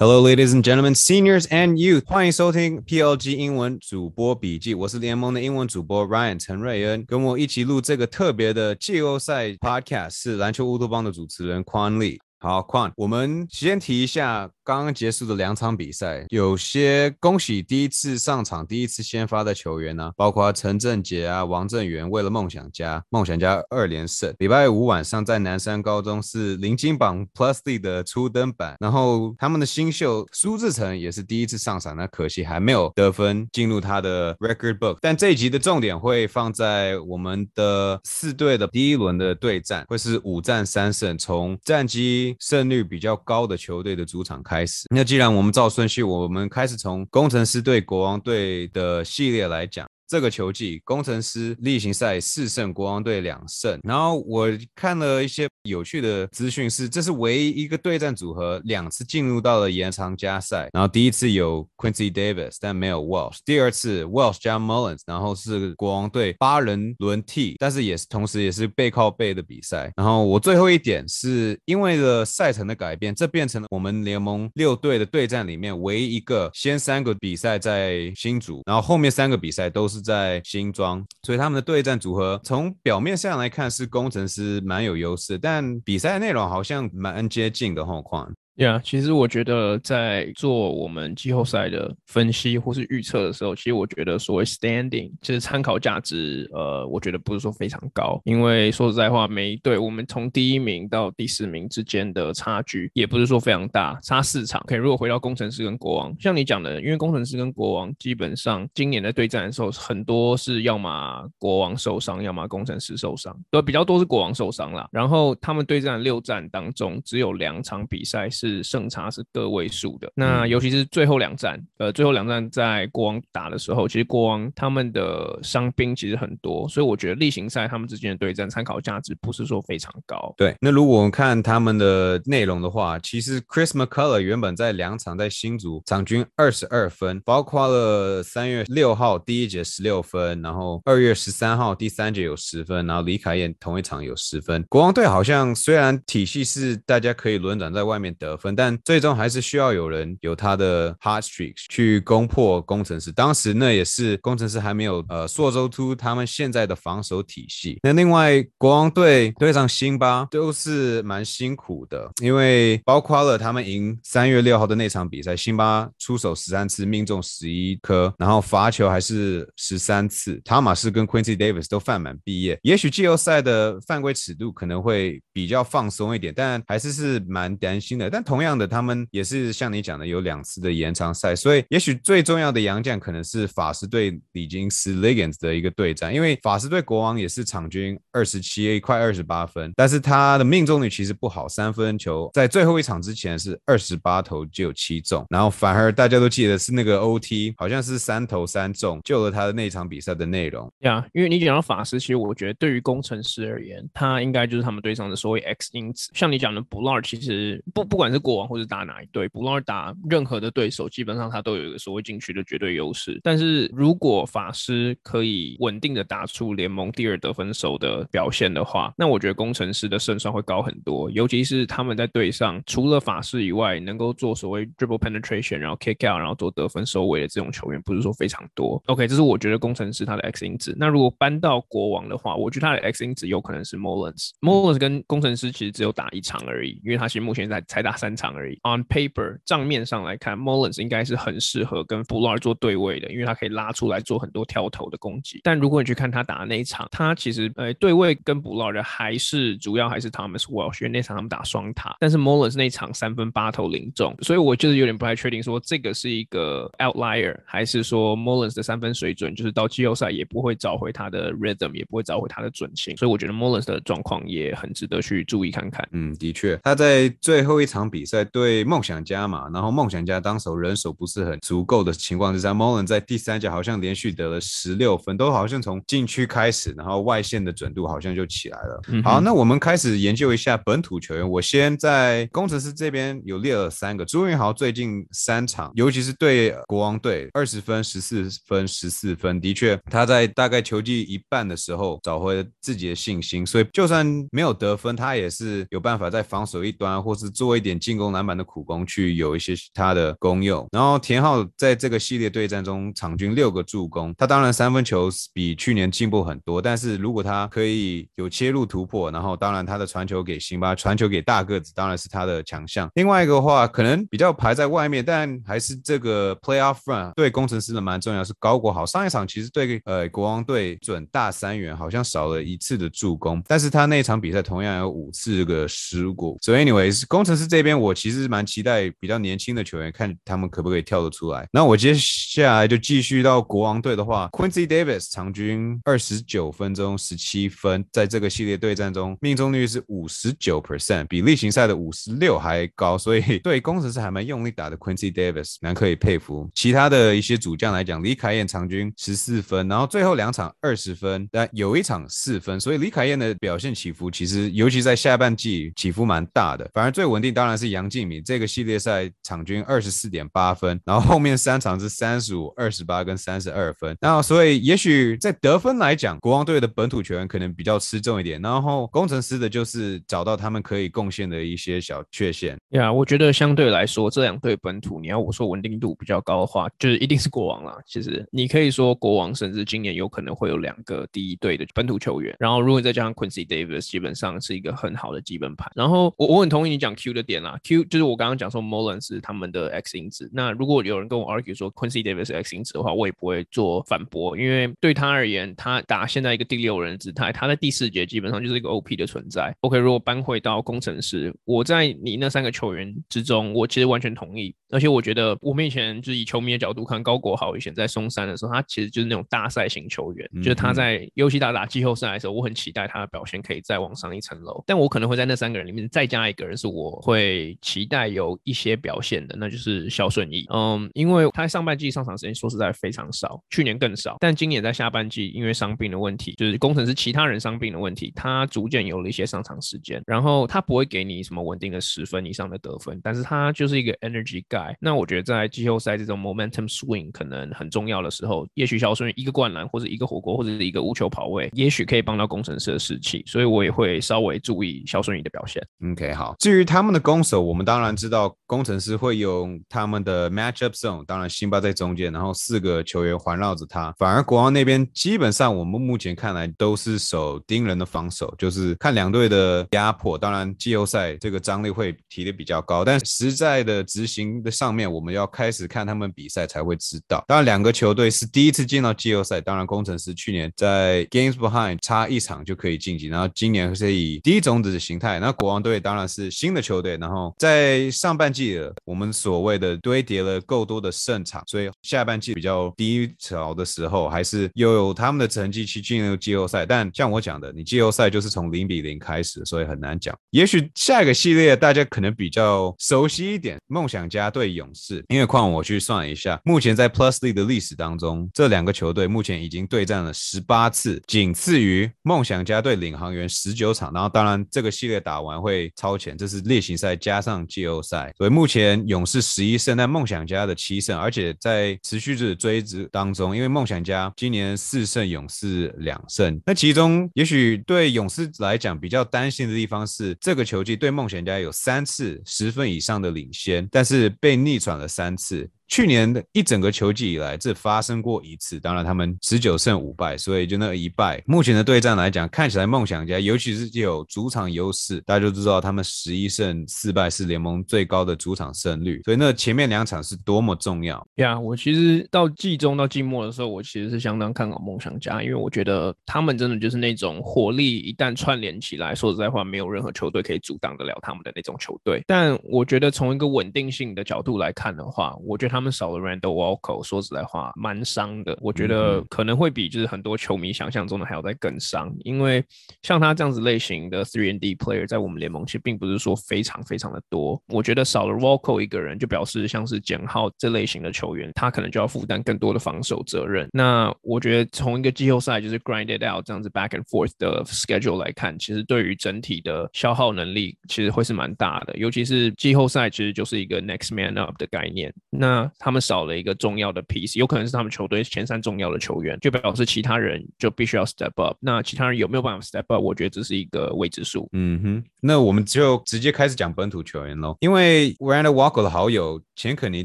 Hello, ladies and gentlemen, seniors and youth，欢迎收听 PLG 英文主播笔记。我是联盟的英文主播 Ryan 陈瑞恩，跟我一起录这个特别的季后赛 Podcast 是篮球乌托邦的主持人匡利。 好，况，我们先提一下。刚刚结束的两场比赛，有些恭喜第一次上场、第一次先发的球员呢，包括陈振杰啊、王振源，为了梦想家，梦想家二连胜。礼拜五晚上在南山高中是零金榜 Plus D 的初登板，然后他们的新秀苏志成也是第一次上场，那可惜还没有得分进入他的 Record Book。但这一集的重点会放在我们的四队的第一轮的对战，会是五战三胜，从战绩胜率比较高的球队的主场开。始，那既然我们照顺序，我们开始从工程师队国王队的系列来讲。这个球季，工程师例行赛四胜，国王队两胜。然后我看了一些有趣的资讯，是这是唯一一个对战组合两次进入到了延长加赛。然后第一次有 Quincy Davis，但没有 Welsh。第二次 Welsh 加 Mullins，然后是国王队八人轮替，但是也是同时也是背靠背的比赛。然后我最后一点是因为了赛程的改变，这变成了我们联盟六队的对战里面唯一一个先三个比赛在新组，然后后面三个比赛都是。是在新庄，所以他们的对战组合从表面上来看是工程师蛮有优势，但比赛内容好像蛮接近的状况。呀，其实我觉得在做我们季后赛的分析或是预测的时候，其实我觉得所谓 standing 就是参考价值，呃，我觉得不是说非常高，因为说实在话，每一队我们从第一名到第四名之间的差距也不是说非常大，差四场。可以，如果回到工程师跟国王，像你讲的，因为工程师跟国王基本上今年的对战的时候，很多是要么国王受伤，要么工程师受伤，对，比较多是国王受伤啦。然后他们对战六战当中，只有两场比赛是。是胜差是个位数的，那尤其是最后两战，呃，最后两战在国王打的时候，其实国王他们的伤兵其实很多，所以我觉得例行赛他们之间的对战参考价值不是说非常高。对，那如果我们看他们的内容的话，其实 Chris McCullough 原本在两场在新组场均二十二分，包括了三月六号第一节十六分，然后二月十三号第三节有十分，然后李凯燕同一场有十分。国王队好像虽然体系是大家可以轮转在外面得。分，但最终还是需要有人有他的 hard streaks 去攻破工程师。当时那也是工程师还没有呃朔州突他们现在的防守体系。那另外国王队对上辛巴都是蛮辛苦的，因为包括了他们赢三月六号的那场比赛，辛巴出手十三次命中十一颗，然后罚球还是十三次。塔马斯跟 Quincy Davis 都犯满毕业。也许季后赛的犯规尺度可能会比较放松一点，但还是是蛮担心的。但同样的，他们也是像你讲的，有两次的延长赛，所以也许最重要的洋将可能是法师队李金斯 Legends 的一个对战，因为法师队国王也是场均二十七快二十八分，但是他的命中率其实不好，三分球在最后一场之前是二十八投就有七中，然后反而大家都记得是那个 OT 好像是三投三中，救了他的那场比赛的内容呀。因为你讲到法师，其实我觉得对于工程师而言，他应该就是他们队上的所谓 X 因子，像你讲的 b l a r 其实不不管是国王或者打哪一队，不论打任何的对手，基本上他都有一个所谓禁区的绝对优势。但是如果法师可以稳定的打出联盟第二得分手的表现的话，那我觉得工程师的胜算会高很多。尤其是他们在队上除了法师以外，能够做所谓 dribble penetration，然后 kick out，然后做得分收尾的这种球员，不是说非常多。OK，这是我觉得工程师他的 X 因子。那如果搬到国王的话，我觉得他的 X 因子有可能是 Mullins。Mullins 跟工程师其实只有打一场而已，因为他其实目前在才打三场而已。On paper 账面上来看，Mullins 应该是很适合跟 b u l l a r 做对位的，因为他可以拉出来做很多挑头的攻击。但如果你去看他打的那一场，他其实呃对位跟 b u l l a r 的还是主要还是 Thomas Welsh，因为那场他们打双塔。但是 Mullins 那场三分八投零中，所以我就是有点不太确定说这个是一个 outlier，还是说 Mullins 的三分水准就是到季后赛也不会找回他的 rhythm，也不会找回他的准心。所以我觉得 Mullins 的状况也很值得去注意看看。嗯，的确，他在最后一场比赛。对梦想家嘛，然后梦想家当时人手不是很足够的情况之下，Molen 在第三节好像连续得了十六分，都好像从禁区开始，然后外线的准度好像就起来了。好，那我们开始研究一下本土球员。我先在工程师这边有列了三个，朱云豪最近三场，尤其是对国王队，二十分、十四分、十四分，的确他在大概球季一半的时候找回了自己的信心，所以就算没有得分，他也是有办法在防守一端或是做一点。进攻篮板的苦工去有一些他的功用。然后田浩在这个系列对战中场均六个助攻，他当然三分球比去年进步很多，但是如果他可以有切入突破，然后当然他的传球给辛巴，传球给大个子，当然是他的强项。另外一个话，可能比较排在外面，但还是这个 playoff run 对工程师的蛮重要，是高国豪上一场其实对呃国王队准大三元好像少了一次的助攻，但是他那场比赛同样有五次个失误。所以 anyways，工程师这边我其实蛮期待比较年轻的球员，看他们可不可以跳得出来。那我接下来就继续到国王队的话，Quincy Davis 场均二十九分钟十七分，在这个系列对战中命中率是五十九 percent，比例行赛的五十六还高，所以对工程师还蛮用力打的。Quincy Davis 蛮可以佩服。其他的一些主将来讲，李凯燕场均十四分，然后最后两场二十分，但有一场四分，所以李凯燕的表现起伏其实，尤其在下半季起伏蛮大的。反而最稳定当然是杨敬敏，这个系列赛场均二十四点八分，然后后面三场是三十五、二十八跟三十二分。那所以也许在得分来讲，国王队的本土球员可能比较吃重一点，然后工程师的就是找到他们可以贡献的一些小缺陷。呀，我觉得相对来说，这两队本土，你要我说稳定度比较高的话，就是一定是国王啦。其实你可以说国王，甚至今年有可能会有两个第一队的本土球员。然后如果再加上 Quincy Davis，基本上是一个很好的基本盘。然后我我很同意你讲 Q 的点啦，Q 就是我刚刚讲说 Molin 是他们的 X 因子。那如果有人跟我 argue 说 Quincy Davis 是 X 因子的话，我也不会做反驳，因为对他而言，他打现在一个第六人姿态，他在第四节基本上就是一个 OP 的存在。OK，如果搬回到工程师，我在你那三个球员之中，我其实完全同意。而且我觉得我们以前就是以球迷的角度看高国豪以前在松山的时候，他其实就是那种大赛型球员，就是他在尤其打打季后赛的时候，我很期待他的表现可以再往上一层楼。但我可能会在那三个人里面再加一个人，是我会期待有一些表现的，那就是肖顺义。嗯，因为他上半季上场时间说实在非常少，去年更少，但今年在下半季因为伤病的问题，就是工程师其他人伤病的问题，他逐渐有了一些上场时间。然后他不会给你什么稳定的十分以上的得分，但是他就是一个 energy guy。那我觉得在季后赛这种 momentum swing 可能很重要的时候，也许肖顺义一个灌篮或者一个火锅或者是一个无球跑位，也许可以帮到工程师的士气，所以我也会稍微注意肖顺义的表现。OK，好。至于他们的攻守，我们当然知道工程师会用他们的 matchup zone，当然辛巴在中间，然后四个球员环绕着他。反而国王那边基本上我们目前看来都是守盯人的防守，就是看两队的压迫。当然季后赛这个张力会提的比较高，但实在的执行的上面，我们要开始看他们比赛才会知道。当然两个球队是第一次进到季后赛，当然工程师去年在 games behind 差一场就可以晋级，然后今年是以第一种子的形态。那国王队当然是新的球队，然后在上半季我们所谓的堆叠了够多的胜场，所以下半季比较低潮的时候，还是又有他们的成绩去进入季后赛。但像我讲的，你季后赛就是从零比零开始，所以很难讲。也许下一个系列大家可能比较熟悉一点，梦想家对勇士，因为况我去算一下，目前在 Plus League 的历史当中，这两个球队目前已经对战了十八次，仅次于梦想家对领航员十九场。然后当然这个系列打完会超前，这是例行赛加上季后赛，所以目前勇士十一胜，但梦想家的七胜，而且在持续的追之当中，因为梦想家今年四胜，勇士两胜。那其中也许对勇士来讲比较担心的地方是，这个球季对梦想家有三次十分以上的领先，但是被逆转了三次。去年的一整个球季以来，只发生过一次。当然，他们十九胜五败，所以就那一败。目前的对战来讲，看起来梦想家，尤其是有主场优势，大家就知道他们十一胜四败是联盟最高的主场胜率。所以那前面两场是多么重要呀！我其实到季中到季末的时候，我其实是相当看好梦想家，因为我觉得他们真的就是那种火力一旦串联起来，说实在话，没有任何球队可以阻挡得了他们的那种球队。但我觉得从一个稳定性的角度来看的话，我觉得他。他们少了 Randall Walker，说实在话，蛮伤的。我觉得可能会比就是很多球迷想象中的还要再更伤，因为像他这样子类型的 Three and D player，在我们联盟其实并不是说非常非常的多。我觉得少了 Walker 一个人，就表示像是简浩这类型的球员，他可能就要负担更多的防守责任。那我觉得从一个季后赛就是 grind it out 这样子 back and forth 的 schedule 来看，其实对于整体的消耗能力其实会是蛮大的。尤其是季后赛，其实就是一个 next man up 的概念。那他们少了一个重要的 piece，有可能是他们球队前三重要的球员，就表示其他人就必须要 step up。那其他人有没有办法 step up？我觉得这是一个未知数。嗯哼，那我们就直接开始讲本土球员喽。因为 Randall Walker 的好友钱肯尼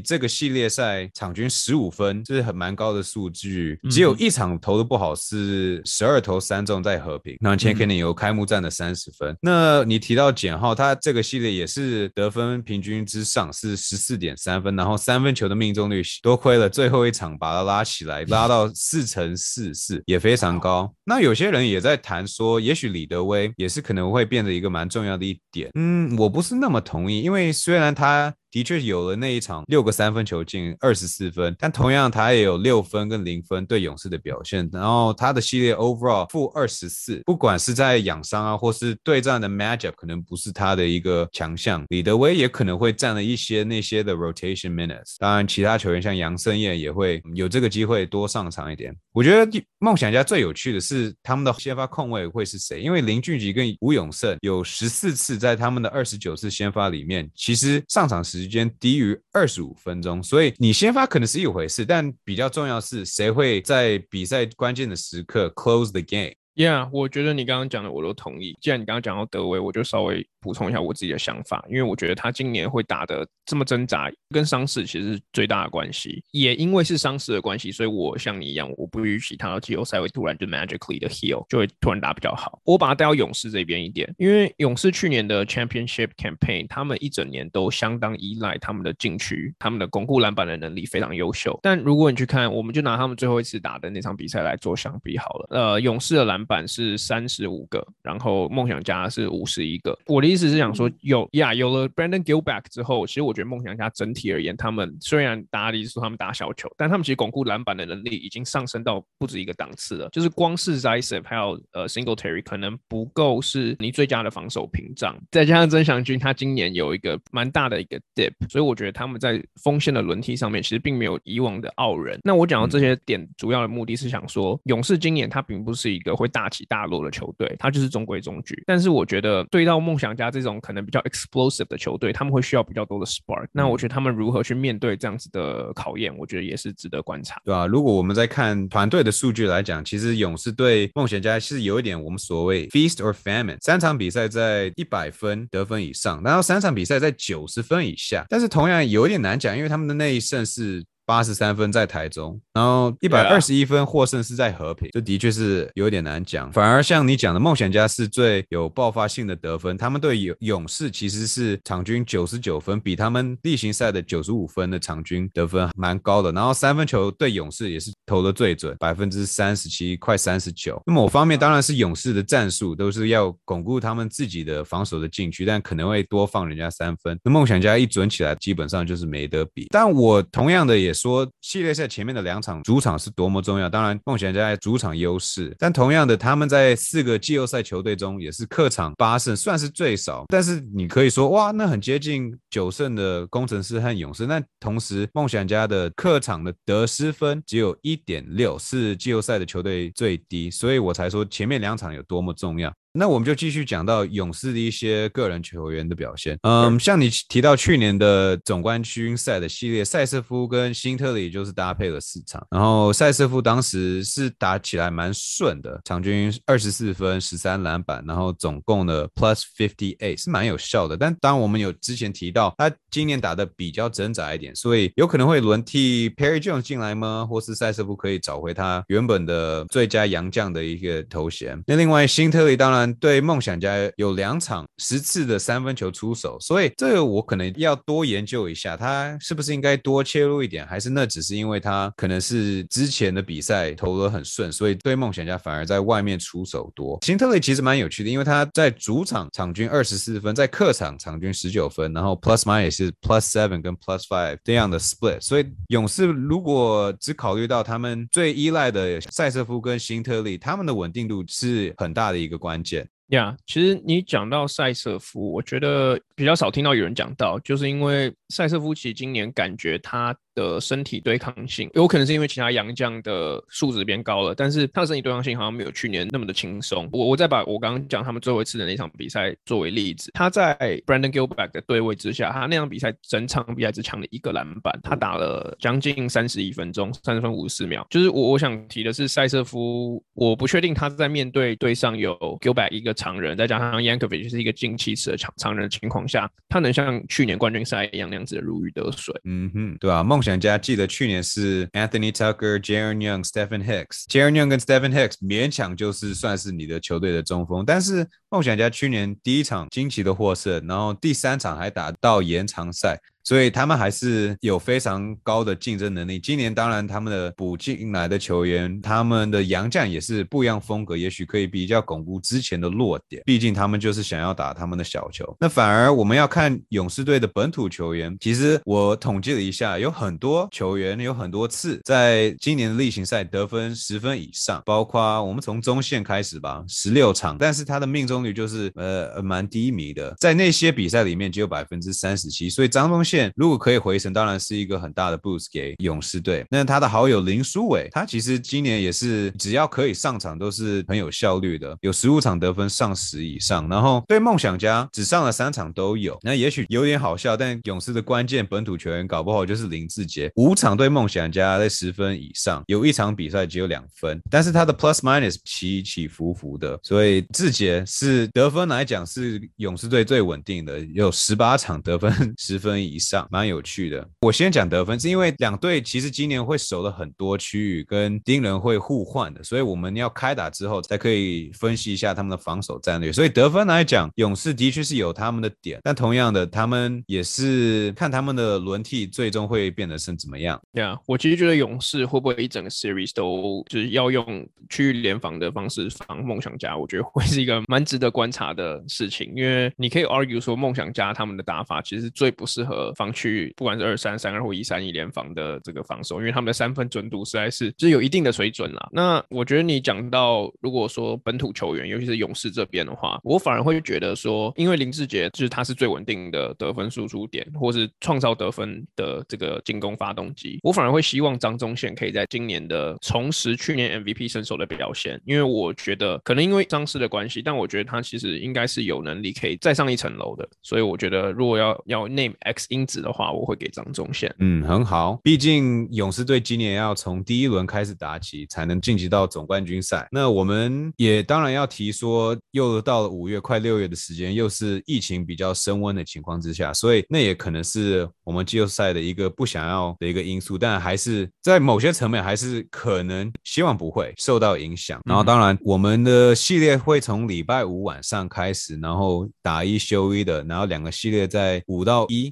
这个系列赛场均十五分，这是很蛮高的数据。只有一场投的不好，是十二投三中在和平。那钱肯尼有开幕战的三十分。那你提到简浩，他这个系列也是得分平均之上是十四点三分，然后三分球的命中率多亏了最后一场把他拉起来，拉到四乘四四，也非常高。那有些人也在谈说，也许李德威也是可能会变得一个蛮重重要的一点。嗯，我不是那么同意，因为虽然他。的确有了那一场六个三分球进二十四分，但同样他也有六分跟零分对勇士的表现。然后他的系列 overall 负二十四，不管是在养伤啊，或是对战的 matchup 可能不是他的一个强项。李德威也可能会占了一些那些的 rotation minutes。当然，其他球员像杨森燕也会有这个机会多上场一点。我觉得梦想家最有趣的是他们的先发控卫会是谁？因为林俊杰跟吴永胜有十四次在他们的二十九次先发里面，其实上场时。时间低于二十五分钟，所以你先发可能是一回事，但比较重要是谁会在比赛关键的时刻 close the game。Yeah，我觉得你刚刚讲的我都同意。既然你刚刚讲到德威，我就稍微补充一下我自己的想法，因为我觉得他今年会打的这么挣扎，跟伤势其实是最大的关系。也因为是伤势的关系，所以我像你一样，我不预期他到季后赛会突然就 magically 的 heal，就会突然打比较好。我把他带到勇士这边一点，因为勇士去年的 championship campaign，他们一整年都相当依赖他们的禁区，他们的巩固篮板的能力非常优秀。但如果你去看，我们就拿他们最后一次打的那场比赛来做相比好了。呃，勇士的篮板是三十五个，然后梦想家是五十一个。我的意思是想说，有呀，有了 Brandon Gilback 之后，其实我觉得梦想家整体而言，他们虽然打理说他们打小球，但他们其实巩固篮板的能力已经上升到不止一个档次了。就是光是 z i s e p 还有呃 Singletary 可能不够是你最佳的防守屏障，再加上曾祥军他今年有一个蛮大的一个 dip，所以我觉得他们在锋线的轮替上面其实并没有以往的傲人。那我讲到这些点，主要的目的是想说，勇士今年他并不是一个会大起大。落的球队，他就是中规中矩。但是我觉得，对到梦想家这种可能比较 explosive 的球队，他们会需要比较多的 spark。那我觉得他们如何去面对这样子的考验，我觉得也是值得观察，对啊？如果我们在看团队的数据来讲，其实勇士对梦想家是有一点我们所谓 feast or famine，三场比赛在一百分得分以上，然后三场比赛在九十分以下。但是同样有一点难讲，因为他们的那一胜是。八十三分在台中，然后一百二十一分获胜是在和平，这的确是有点难讲。反而像你讲的，梦想家是最有爆发性的得分，他们对勇勇士其实是场均九十九分，比他们例行赛的九十五分的场均得分蛮高的。然后三分球对勇士也是投的最准，百分之三十七，快三十九。那某方面当然是勇士的战术都是要巩固他们自己的防守的禁区，但可能会多放人家三分。那梦想家一准起来，基本上就是没得比。但我同样的也。说系列赛前面的两场主场是多么重要，当然梦想家主场优势，但同样的，他们在四个季后赛球队中也是客场八胜，算是最少。但是你可以说，哇，那很接近九胜的工程师和勇士。那同时，梦想家的客场的得失分只有一点六，是季后赛的球队最低，所以我才说前面两场有多么重要。那我们就继续讲到勇士的一些个人球员的表现。嗯，像你提到去年的总冠军赛的系列，塞瑟夫跟辛特里就是搭配了四场，然后塞瑟夫当时是打起来蛮顺的，场均二十四分、十三篮板，然后总共的 plus fifty eight 是蛮有效的。但当我们有之前提到他今年打的比较挣扎一点，所以有可能会轮替 Perry Jones 进来吗？或是塞瑟夫可以找回他原本的最佳洋将的一个头衔？那另外辛特里当然。对梦想家有两场十次的三分球出手，所以这个我可能要多研究一下，他是不是应该多切入一点，还是那只是因为他可能是之前的比赛投得很顺，所以对梦想家反而在外面出手多。辛特雷其实蛮有趣的，因为他在主场场均二十四分，在客场场均十九分，然后 plus m i n 也是 plus seven 跟 plus five 这样的 split，所以勇士如果只考虑到他们最依赖的塞瑟夫跟辛特利，他们的稳定度是很大的一个关键。呀，其实你讲到塞瑟夫，我觉得比较少听到有人讲到，就是因为塞瑟夫其实今年感觉他的身体对抗性，有可能是因为其他洋将的素质变高了，但是他的身体对抗性好像没有去年那么的轻松。我我再把我刚刚讲他们最后一次的那场比赛作为例子，他在 Brandon Gilbert 的对位之下，他那场比赛整场比赛只抢了一个篮板，他打了将近三十一分钟，三十分五十四秒。就是我我想提的是塞瑟夫，我不确定他在面对对上有 Gilbert 一个常人，再加上 Yankovic 是一个近七尺的常常人的情况下，他能像去年冠军赛一样那样子如鱼得水。嗯哼，对啊，梦想家记得去年是 Anthony Tucker、Jaren Young、Stephen Hicks。Jaren Young 跟 Stephen Hicks 勉强就是算是你的球队的中锋，但是梦想家去年第一场惊奇的获胜，然后第三场还打到延长赛。所以他们还是有非常高的竞争能力。今年当然他们的补进来的球员，他们的洋将也是不一样风格，也许可以比较巩固之前的弱点。毕竟他们就是想要打他们的小球。那反而我们要看勇士队的本土球员。其实我统计了一下，有很多球员有很多次在今年的例行赛得分十分以上，包括我们从中线开始吧，十六场，但是他的命中率就是呃蛮低迷的，在那些比赛里面只有百分之三十七。所以张东如果可以回神，当然是一个很大的 boost 给勇士队。那他的好友林书伟，他其实今年也是只要可以上场都是很有效率的，有十五场得分上十以上。然后对梦想家只上了三场都有，那也许有点好笑，但勇士的关键本土球员搞不好就是林志杰，五场对梦想家在十分以上，有一场比赛只有两分，但是他的 plus minus 起起伏伏的，所以志杰是得分来讲是勇士队最稳定的，有十八场得分 十分以。上蛮有趣的。我先讲得分，是因为两队其实今年会守了很多区域，跟盯人会互换的，所以我们要开打之后才可以分析一下他们的防守战略。所以得分来讲，勇士的确是有他们的点，但同样的，他们也是看他们的轮替最终会变得是怎么样。对啊，我其实觉得勇士会不会一整个 series 都就是要用区域联防的方式防梦想家？我觉得会是一个蛮值得观察的事情，因为你可以 argue 说梦想家他们的打法其实最不适合。防区域不管是二三三二或一三一联防的这个防守，因为他们的三分准度实在是就是有一定的水准啦。那我觉得你讲到如果说本土球员，尤其是勇士这边的话，我反而会觉得说，因为林志杰就是他是最稳定的得分输出点，或是创造得分的这个进攻发动机，我反而会希望张宗宪可以在今年的重拾去年 MVP 身手的表现，因为我觉得可能因为张师的关系，但我觉得他其实应该是有能力可以再上一层楼的。所以我觉得如果要要 name X 因。子的话，我会给张宗宪。嗯，很好。毕竟勇士队今年要从第一轮开始打起，才能晋级到总冠军赛。那我们也当然要提说，又到了五月快六月的时间，又是疫情比较升温的情况之下，所以那也可能是我们季后赛的一个不想要的一个因素。但还是在某些层面，还是可能希望不会受到影响。然后，当然我们的系列会从礼拜五晚上开始，然后打一休一的，然后两个系列在五到一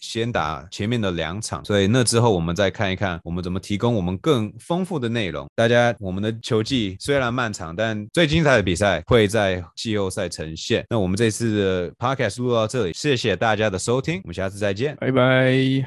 先打前面的两场，所以那之后我们再看一看，我们怎么提供我们更丰富的内容。大家，我们的球季虽然漫长，但最精彩的比赛会在季后赛呈现。那我们这次的 podcast 录到这里，谢谢大家的收听，我们下次再见，拜拜。